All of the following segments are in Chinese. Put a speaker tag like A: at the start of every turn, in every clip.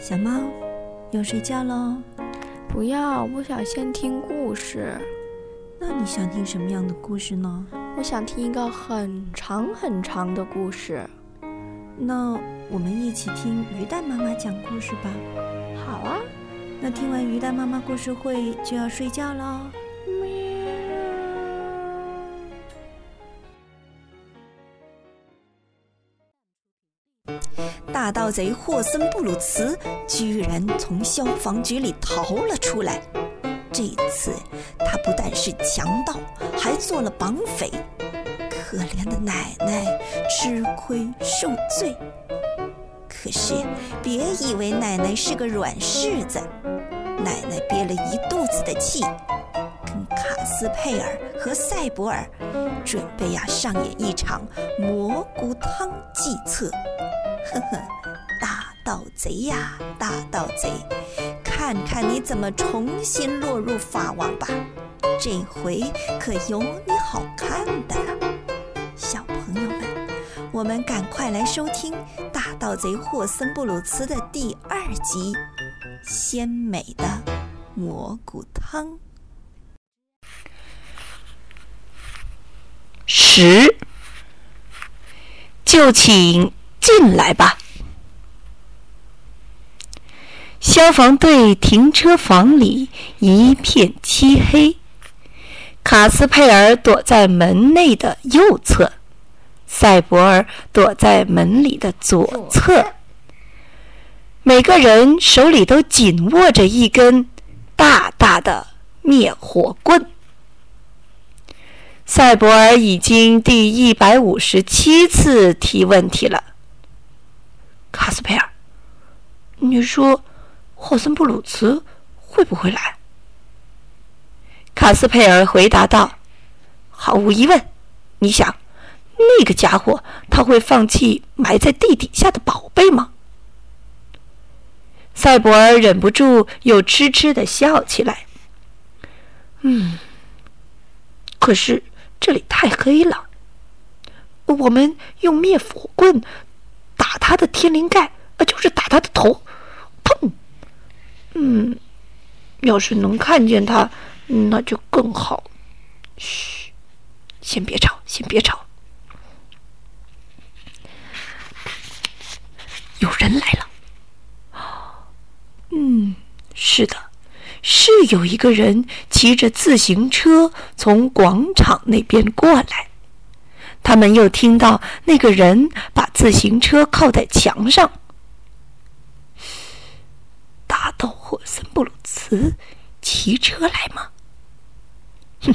A: 小猫，要睡觉喽？
B: 不要，我想先听故事。
A: 那你想听什么样的故事呢？
B: 我想听一个很长很长的故事。
A: 那我们一起听鱼蛋妈妈讲故事吧。
B: 好啊。
A: 那听完鱼蛋妈妈故事会就要睡觉喽。盗贼霍森布鲁茨居然从消防局里逃了出来。这次他不但是强盗，还做了绑匪。可怜的奶奶吃亏受罪。可是别以为奶奶是个软柿子，奶奶憋了一肚子的气，跟卡斯佩尔和赛博尔准备呀上演一场蘑菇汤计策。呵呵，大盗贼呀，大盗贼，看看你怎么重新落入法网吧！这回可有你好看的了，小朋友们，我们赶快来收听《大盗贼霍森布鲁茨》的第二集《鲜美的蘑菇汤》。
C: 十，就请。进来吧！消防队停车房里一片漆黑，卡斯佩尔躲在门内的右侧，赛博尔躲在门里的左侧。每个人手里都紧握着一根大大的灭火棍。赛博尔已经第一百五十七次提问题了。卡斯佩尔，你说霍森布鲁茨会不会来？卡斯佩尔回答道：“毫无疑问，你想，那个家伙他会放弃埋在地底下的宝贝吗？”赛博尔忍不住又痴痴的笑起来。嗯，可是这里太黑了，我们用灭火棍。他的天灵盖，呃，就是打他的头，砰！嗯，要是能看见他，那就更好。嘘，先别吵，先别吵。有人来了。嗯，是的，是有一个人骑着自行车从广场那边过来。他们又听到那个人把自行车靠在墙上。大盗霍森布鲁茨骑车来吗？哼，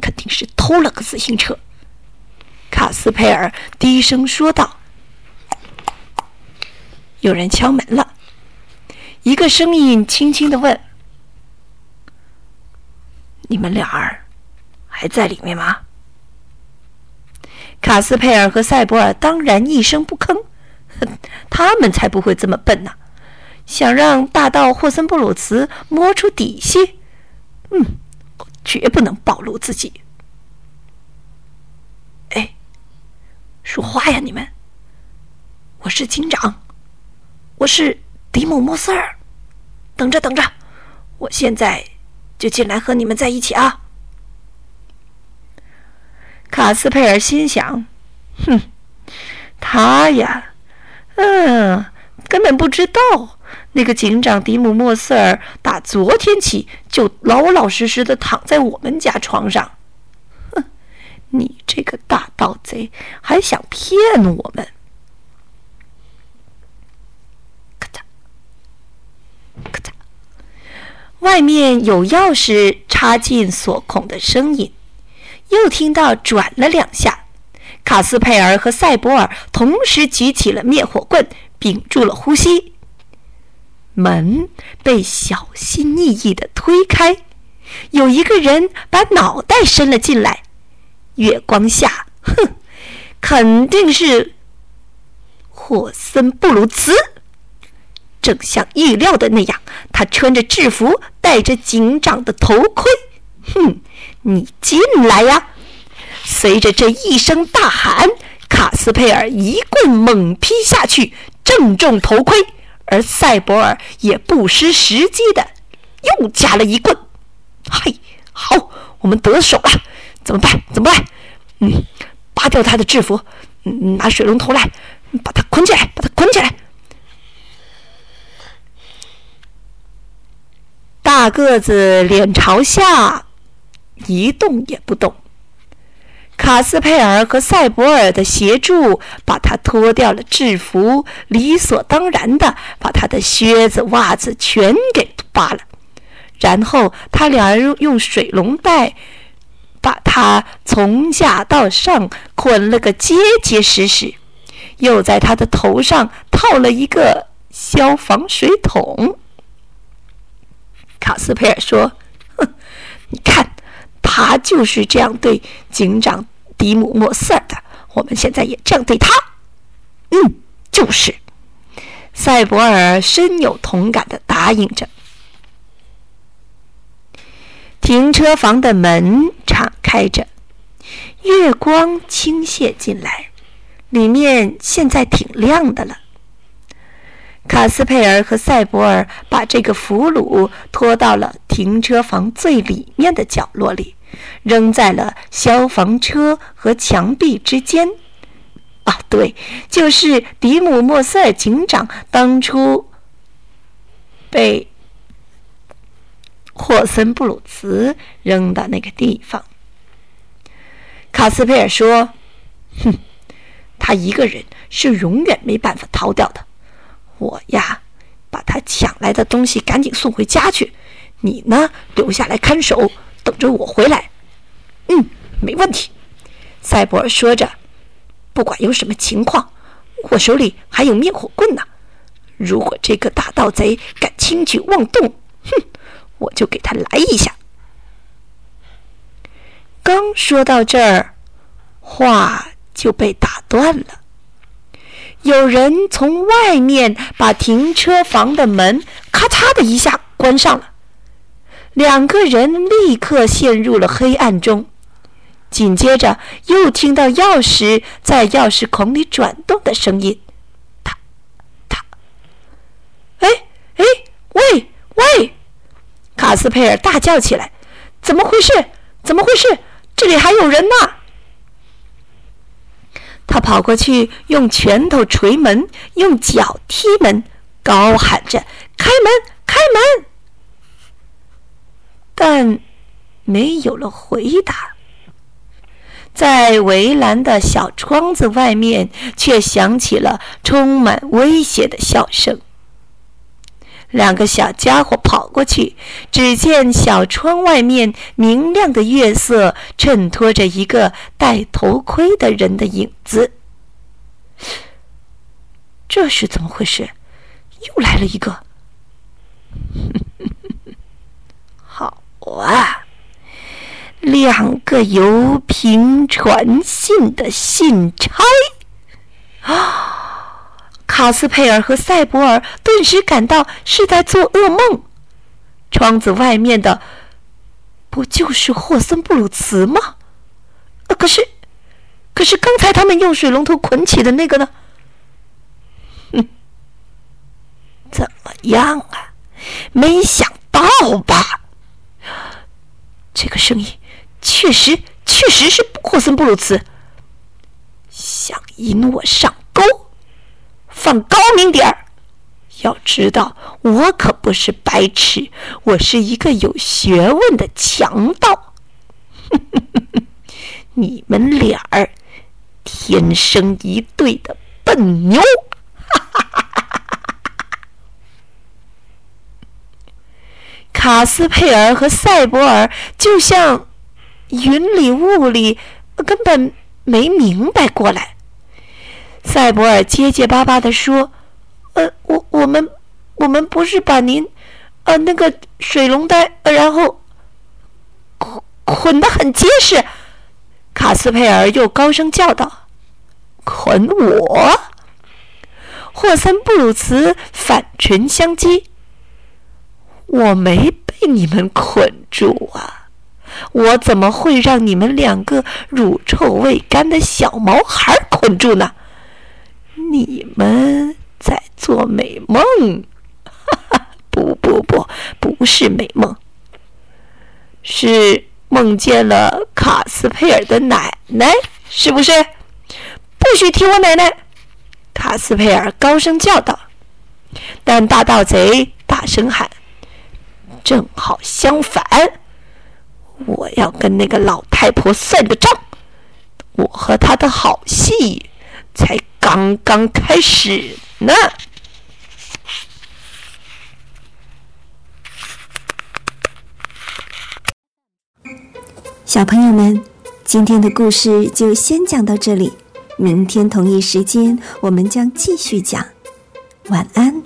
C: 肯定是偷了个自行车。卡斯佩尔低声说道：“有人敲门了。”一个声音轻轻的问：“你们俩儿还在里面吗？”卡斯佩尔和赛博尔当然一声不吭，他们才不会这么笨呢！想让大盗霍森布鲁茨摸出底细，嗯，绝不能暴露自己。哎，说话呀，你们！我是警长，我是迪姆莫瑟尔。等着，等着，我现在就进来和你们在一起啊！卡斯佩尔心想：“哼，他呀，嗯，根本不知道那个警长迪姆莫瑟尔打昨天起就老老实实的躺在我们家床上。哼，你这个大盗贼还想骗我们？”咔嚓，咔嚓，外面有钥匙插进锁孔的声音。又听到转了两下，卡斯佩尔和赛博尔同时举起了灭火棍，屏住了呼吸。门被小心翼翼地推开，有一个人把脑袋伸了进来。月光下，哼，肯定是霍森布鲁茨。正像预料的那样，他穿着制服，戴着警长的头盔。哼，你进来呀！随着这一声大喊，卡斯佩尔一棍猛劈下去，正中头盔，而赛博尔也不失时机的又加了一棍。嘿，好，我们得手了，怎么办？怎么办？嗯，扒掉他的制服，嗯拿水龙头来，把他捆起来，把他捆起来。大个子脸朝下，一动也不动。卡斯佩尔和赛博尔的协助，把他脱掉了制服，理所当然的把他的靴子、袜子全给扒了。然后他俩人用水龙带把他从下到上捆了个结结实实，又在他的头上套了一个消防水桶。卡斯佩尔说：“哼，你看，他就是这样对警长迪姆莫瑟的。我们现在也这样对他。”“嗯，就是。”赛博尔深有同感的答应着。停车房的门敞开着，月光倾泻进来，里面现在挺亮的了。卡斯佩尔和赛博尔把这个俘虏拖到了停车房最里面的角落里，扔在了消防车和墙壁之间。啊，对，就是迪姆莫塞尔警长当初被霍森布鲁茨扔到那个地方。卡斯佩尔说：“哼，他一个人是永远没办法逃掉的。”我呀，把他抢来的东西赶紧送回家去。你呢，留下来看守，等着我回来。嗯，没问题。赛博尔说着，不管有什么情况，我手里还有灭火棍呢。如果这个大盗贼敢轻举妄动，哼，我就给他来一下。刚说到这儿，话就被打断了。有人从外面把停车房的门咔嚓的一下关上了，两个人立刻陷入了黑暗中。紧接着又听到钥匙在钥匙孔里转动的声音，哒哒。哎哎，喂喂！卡斯佩尔大叫起来：“怎么回事？怎么回事？这里还有人呢！”他跑过去，用拳头捶门，用脚踢门，高喊着：“开门，开门！”但没有了回答。在围栏的小窗子外面，却响起了充满威胁的笑声。两个小家伙跑过去，只见小窗外面明亮的月色衬托着一个戴头盔的人的影子。这是怎么回事？又来了一个！我啊，两个由平传信的信差啊！卡斯佩尔和塞博尔顿时感到是在做噩梦。窗子外面的不就是霍森布鲁茨吗？可是，可是刚才他们用水龙头捆起的那个呢？哼，怎么样啊？没想到吧？这个声音确实确实是霍森布鲁茨，想引我上钩。放高明点儿！要知道，我可不是白痴，我是一个有学问的强盗。你们俩儿天生一对的笨牛！卡斯佩尔和赛博尔就像云里雾里，根本没明白过来。赛博尔结结巴巴地说：“呃，我我们我们不是把您，呃，那个水龙带，然后捆捆得很结实。”卡斯佩尔又高声叫道：“捆我！”霍森布鲁茨反唇相讥：“我没被你们捆住啊，我怎么会让你们两个乳臭未干的小毛孩捆住呢？”你们在做美梦。哈哈，不不不，不是美梦，是梦见了卡斯佩尔的奶奶，是不是？不许提我奶奶！卡斯佩尔高声叫道。但大盗贼大声喊：“正好相反，我要跟那个老太婆算个账。我和她的好戏才刚刚开始呢。”
A: 小朋友们，今天的故事就先讲到这里。明天同一时间，我们将继续讲。晚安。